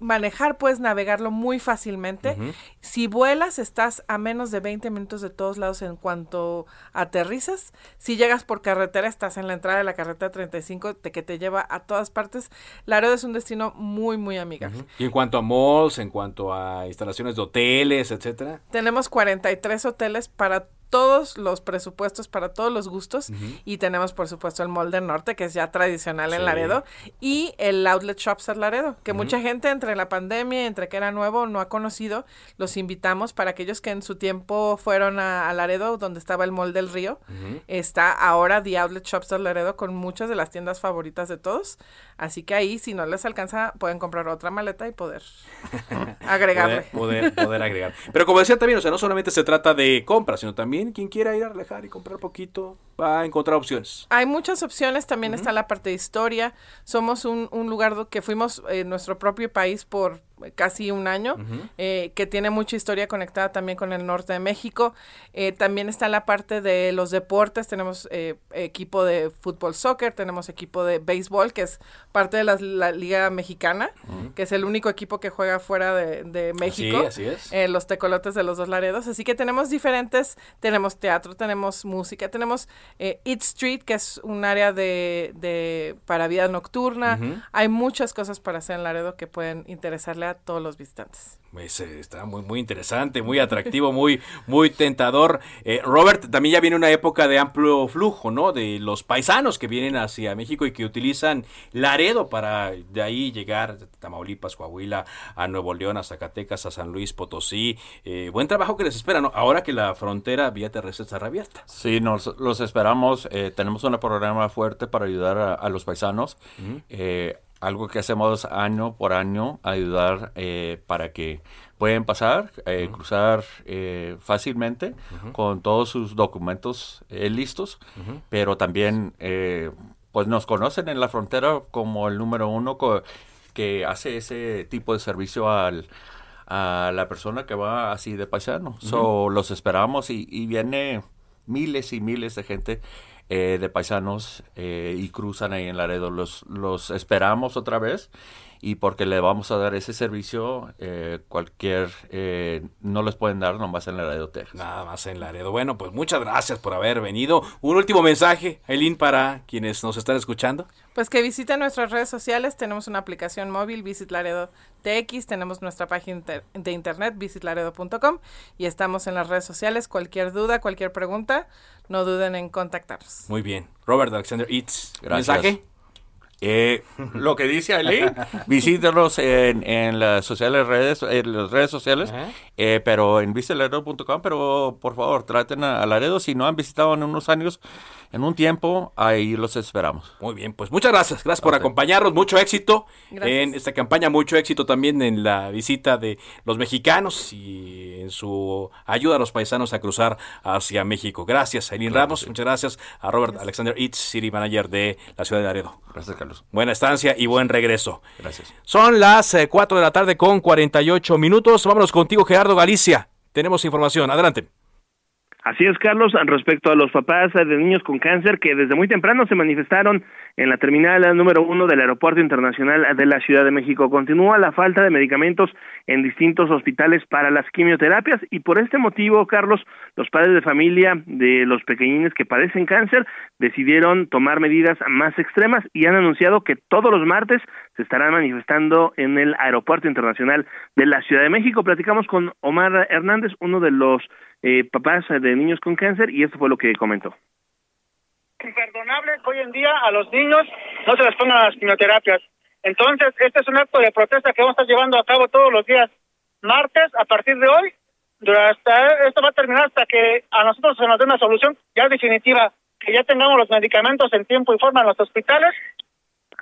manejar, puedes navegarlo muy fácilmente. Si vuelas, estás a menos de 20 minutos de todos lados en cuanto aterrizas. Si llegas por carretera, estás en la entrada de la carretera 35 te- que te lleva a todas partes. Laredo es un destino muy, muy amigable. Y en cuanto a malls, en cuanto a instalaciones de hoteles, etcétera. Tenemos 43 hoteles para todos los presupuestos, para todos los gustos. Y tenemos, por supuesto, el Mall del Norte, que es ya tradicional en Sí. Laredo. Y el Outlet Shops at Laredo, que mucha gente entre la pandemia, entre que era nuevo, no ha conocido. Los invitamos para aquellos que en su tiempo fueron a, a Laredo, donde estaba el Mall del Río. Está ahora The Outlet Shops at Laredo con muchas de las tiendas favoritas de todos. Así que ahí, si no les alcanza, pueden comprar otra maleta y poder agregarle. Poder, poder, poder agregar. Pero como decía también, o sea, no solamente se trata de compras, sino también quien quiera ir a relajar y comprar poquito va a encontrar opciones. Hay muchas opciones, también está la parte de historia. Somos un, un lugar que fuimos en nuestro propio país por casi un año, eh, que tiene mucha historia conectada también con el norte de México. Eh, también está la parte de los deportes, tenemos eh, equipo de fútbol, soccer, tenemos equipo de béisbol, que es parte de la, Liga Mexicana, que es el único equipo que juega fuera de, de México. así es. eh, los tecolotes de los dos Laredos. Así que tenemos diferentes, tenemos teatro, tenemos música, tenemos Eat Street, que es un área de, de para vida nocturna. Hay muchas cosas para hacer en Laredo que pueden interesarle a todos los visitantes. Pues, eh, está muy, muy interesante, muy atractivo, muy, muy tentador. Eh, Robert, también ya viene una época de amplio flujo, ¿no? De los paisanos que vienen hacia México y que utilizan Laredo para de ahí llegar a Tamaulipas, Coahuila, a Nuevo León, a Zacatecas, a San Luis Potosí. Eh, buen trabajo que les espera, ¿no? Ahora que la frontera vía terrestre está reabierta. Sí, nos los esperamos. eh, tenemos un programa fuerte para ayudar a, a los paisanos. Eh, algo que hacemos año por año, ayudar eh, para que puedan pasar, eh, cruzar eh, fácilmente con todos sus documentos eh, listos, pero también eh, pues nos conocen en la frontera como el número uno que hace ese tipo de servicio al a la persona que va así de paisano. So, los esperamos y, y viene miles y miles de gente eh, de paisanos eh, y cruzan ahí en Laredo. Los, los esperamos otra vez y porque le vamos a dar ese servicio, eh, cualquier, eh, no les pueden dar nomás en Laredo, Texas. Nada más en Laredo. Bueno, pues muchas gracias por haber venido. Un último mensaje, Eileen, para quienes nos están escuchando. Pues que visiten nuestras redes sociales, tenemos una aplicación móvil, Visit Laredo TX, tenemos nuestra página inter- de internet, visitlaredo.com, y estamos en las redes sociales. Cualquier duda, cualquier pregunta, no duden en contactarnos. Muy bien. Robert Alexander Eats. Gracias. ¿Mensaje? Eh, lo que dice Aileen, visítenos en, en las sociales redes, en las redes sociales, eh, pero en visitlaredo.com, pero por favor traten a, a Laredo, si no han visitado en unos años, en un tiempo ahí los esperamos. Muy bien, pues muchas gracias. Gracias por acompañarnos. Mucho éxito en esta campaña. Mucho éxito también en la visita de los mexicanos y en su ayuda a los paisanos a cruzar hacia México. Gracias, Aileen Ramos. Muchas gracias a Robert Alexander Itz, City Manager de la ciudad de Laredo. Gracias, Carlos. Buena estancia y buen regreso. Gracias. Son las 4 de la tarde con 48 minutos. Vámonos contigo, Gerardo Galicia. Tenemos información. Adelante. Así es, Carlos, respecto a los papás de niños con cáncer que desde muy temprano se manifestaron en la terminal número uno del Aeropuerto Internacional de la Ciudad de México. Continúa la falta de medicamentos en distintos hospitales para las quimioterapias y por este motivo, Carlos, los padres de familia de los pequeñines que padecen cáncer decidieron tomar medidas más extremas y han anunciado que todos los martes se estarán manifestando en el Aeropuerto Internacional de la Ciudad de México. Platicamos con Omar Hernández, uno de los eh, papás de niños con cáncer, y esto fue lo que comentó. Imperdonable que hoy en día a los niños no se les pongan las quimioterapias. Entonces, este es un acto de protesta que vamos a estar llevando a cabo todos los días. Martes, a partir de hoy, hasta, esto va a terminar hasta que a nosotros se nos dé una solución ya definitiva, que ya tengamos los medicamentos en tiempo y forma en los hospitales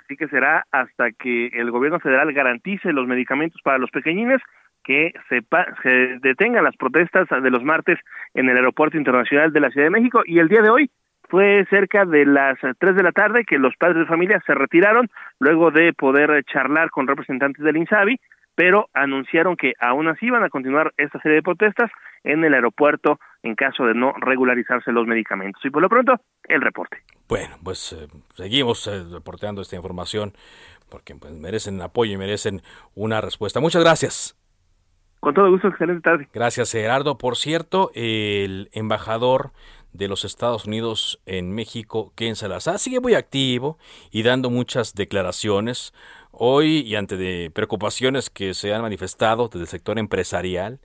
Así que será hasta que el gobierno federal garantice los medicamentos para los pequeñines que se, detengan las protestas de los martes en el Aeropuerto Internacional de la Ciudad de México y el día de hoy fue cerca de las tres de la tarde que los padres de familia se retiraron luego de poder charlar con representantes del INSABI, pero anunciaron que aún así van a continuar esta serie de protestas en el aeropuerto en caso de no regularizarse los medicamentos. Y por lo pronto, el reporte. Bueno, pues eh, seguimos eh, reporteando esta información porque pues, merecen apoyo y merecen una respuesta. Muchas gracias. Con todo gusto, excelente tarde. Gracias, Gerardo. Por cierto, el embajador de los Estados Unidos en México, Ken Salazar, sigue muy activo y dando muchas declaraciones. Hoy, y ante preocupaciones que se han manifestado desde el sector empresarial,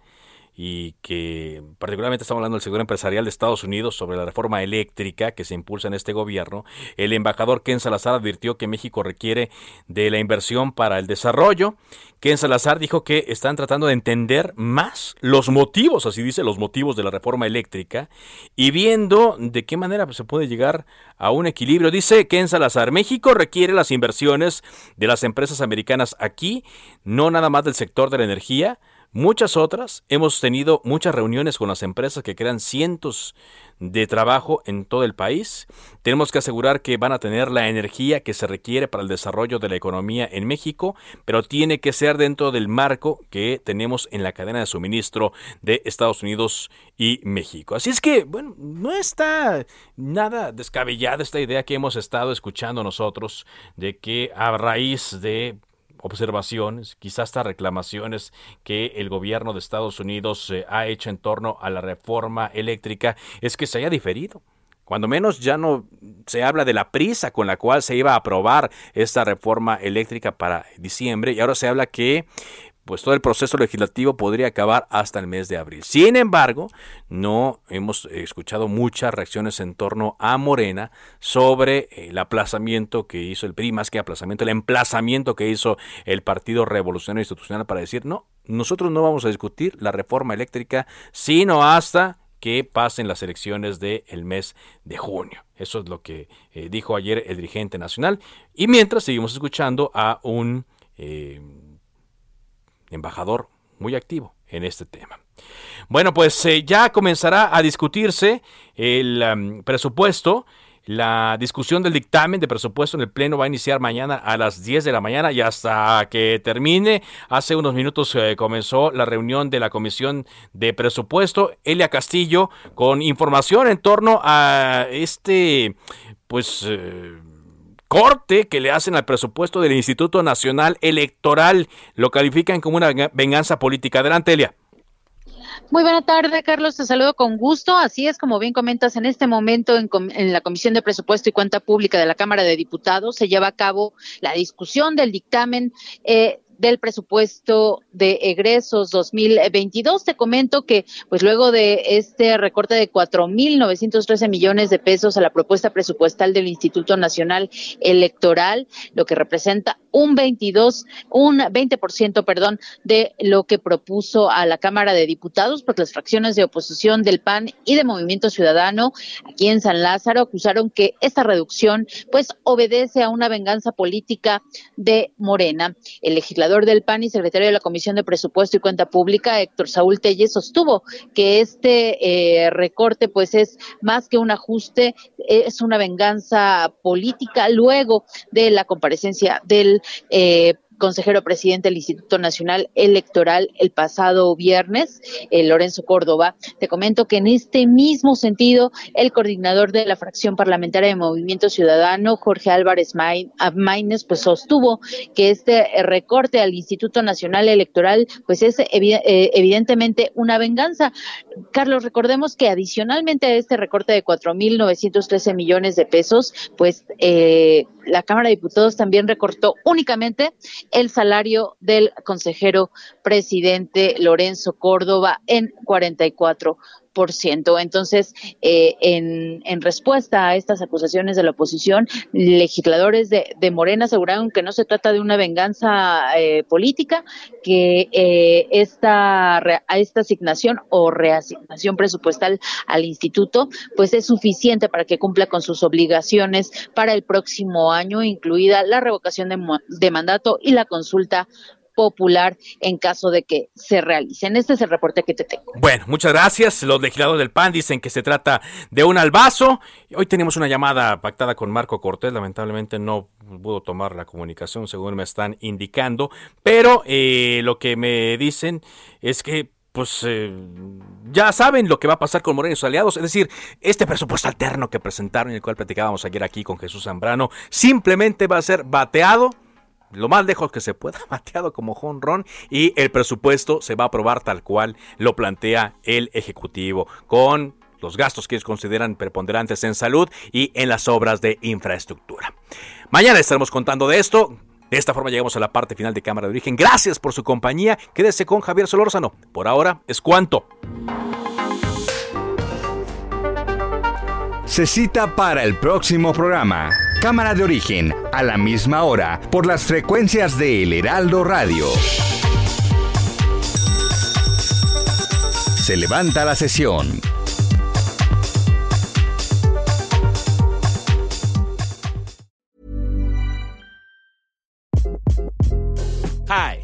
y que particularmente estamos hablando del sector empresarial de Estados Unidos sobre la reforma eléctrica que se impulsa en este gobierno, el embajador Ken Salazar advirtió que México requiere de la inversión para el desarrollo. Ken Salazar dijo que están tratando de entender más los motivos, así dice, los motivos de la reforma eléctrica y viendo de qué manera se puede llegar a un equilibrio. Dice Ken Salazar, México requiere las inversiones de las empresas americanas aquí, no nada más del sector de la energía, Muchas otras, hemos tenido muchas reuniones con las empresas que crean cientos de trabajo en todo el país. Tenemos que asegurar que van a tener la energía que se requiere para el desarrollo de la economía en México, pero tiene que ser dentro del marco que tenemos en la cadena de suministro de Estados Unidos y México. Así es que, bueno, no está nada descabellada esta idea que hemos estado escuchando nosotros de que a raíz de observaciones, quizás hasta reclamaciones que el gobierno de Estados Unidos eh, ha hecho en torno a la reforma eléctrica es que se haya diferido. Cuando menos ya no se habla de la prisa con la cual se iba a aprobar esta reforma eléctrica para diciembre y ahora se habla que pues todo el proceso legislativo podría acabar hasta el mes de abril. Sin embargo, no hemos escuchado muchas reacciones en torno a Morena sobre el aplazamiento que hizo el PRI, más que aplazamiento, el emplazamiento que hizo el Partido Revolucionario Institucional para decir, no, nosotros no vamos a discutir la reforma eléctrica, sino hasta que pasen las elecciones del mes de junio. Eso es lo que eh, dijo ayer el dirigente nacional. Y mientras seguimos escuchando a un... Eh, embajador muy activo en este tema. Bueno, pues eh, ya comenzará a discutirse el presupuesto. La discusión del dictamen de presupuesto en el Pleno va a iniciar mañana a las 10 de la mañana y hasta que termine. Hace unos minutos eh, comenzó la reunión de la Comisión de Presupuesto. Elia Castillo con información en torno a este, pues... Eh, corte que le hacen al presupuesto del Instituto Nacional Electoral. Lo califican como una venganza política. Adelante, Elia. Muy buena tarde, Carlos. Te saludo con gusto. Así es, como bien comentas, en este momento en, en, la Comisión de Presupuesto y Cuenta Pública de la Cámara de Diputados se lleva a cabo la discusión del dictamen eh, del presupuesto de egresos 2022. Te comento que, pues luego de este recorte de 4.913 millones de pesos a la propuesta presupuestal del Instituto Nacional Electoral, lo que representa un 22, un 20%, perdón, de lo que propuso a la Cámara de Diputados, porque las fracciones de oposición del PAN y de Movimiento Ciudadano aquí en San Lázaro acusaron que esta reducción pues obedece a una venganza política de Morena. El legislador del PAN y secretario de la Comisión de Presupuesto y Cuenta Pública, Héctor Saúl Telles, sostuvo que este eh, recorte pues es más que un ajuste, es una venganza política luego de la comparecencia del eh, consejero presidente del Instituto Nacional Electoral el pasado viernes, eh, Lorenzo Córdoba. Te comento que en este mismo sentido, el coordinador de la fracción parlamentaria de Movimiento Ciudadano, Jorge Álvarez Maínez, pues sostuvo que este recorte al Instituto Nacional Electoral, pues es eh, evidentemente una venganza. Carlos, recordemos que adicionalmente a este recorte de 4.913 millones de pesos, pues eh, la Cámara de Diputados también recortó únicamente el salario del consejero presidente Lorenzo Córdoba en 44 entonces, eh, en, en, respuesta a estas acusaciones de la oposición, legisladores de, de Morena aseguraron que no se trata de una venganza eh, política, que eh, esta, a esta asignación o reasignación presupuestal al instituto, pues es suficiente para que cumpla con sus obligaciones para el próximo año, incluida la revocación de, de mandato y la consulta popular en caso de que se realicen. Este es el reporte que te tengo. Bueno, muchas gracias. Los legisladores del PAN dicen que se trata de un albazo. Hoy tenemos una llamada pactada con Marco Cortés. Lamentablemente no pudo tomar la comunicación según me están indicando. Pero eh, lo que me dicen es que pues eh, ya saben lo que va a pasar con Moreno y sus aliados. Es decir, este presupuesto alterno que presentaron y el cual platicábamos ayer aquí con Jesús Zambrano, simplemente va a ser bateado lo más lejos que se pueda, bateado como jonrón y el presupuesto se va a aprobar tal cual lo plantea el Ejecutivo, con los gastos que ellos consideran preponderantes en salud y en las obras de infraestructura. Mañana estaremos contando de esto. De esta forma llegamos a la parte final de Cámara de Origen. Gracias por su compañía. Quédese con Javier Solórzano. Por ahora es cuanto. Se cita para el próximo programa. Cámara de origen, a la misma hora, por las frecuencias de El Heraldo Radio. Se levanta la sesión. Hi,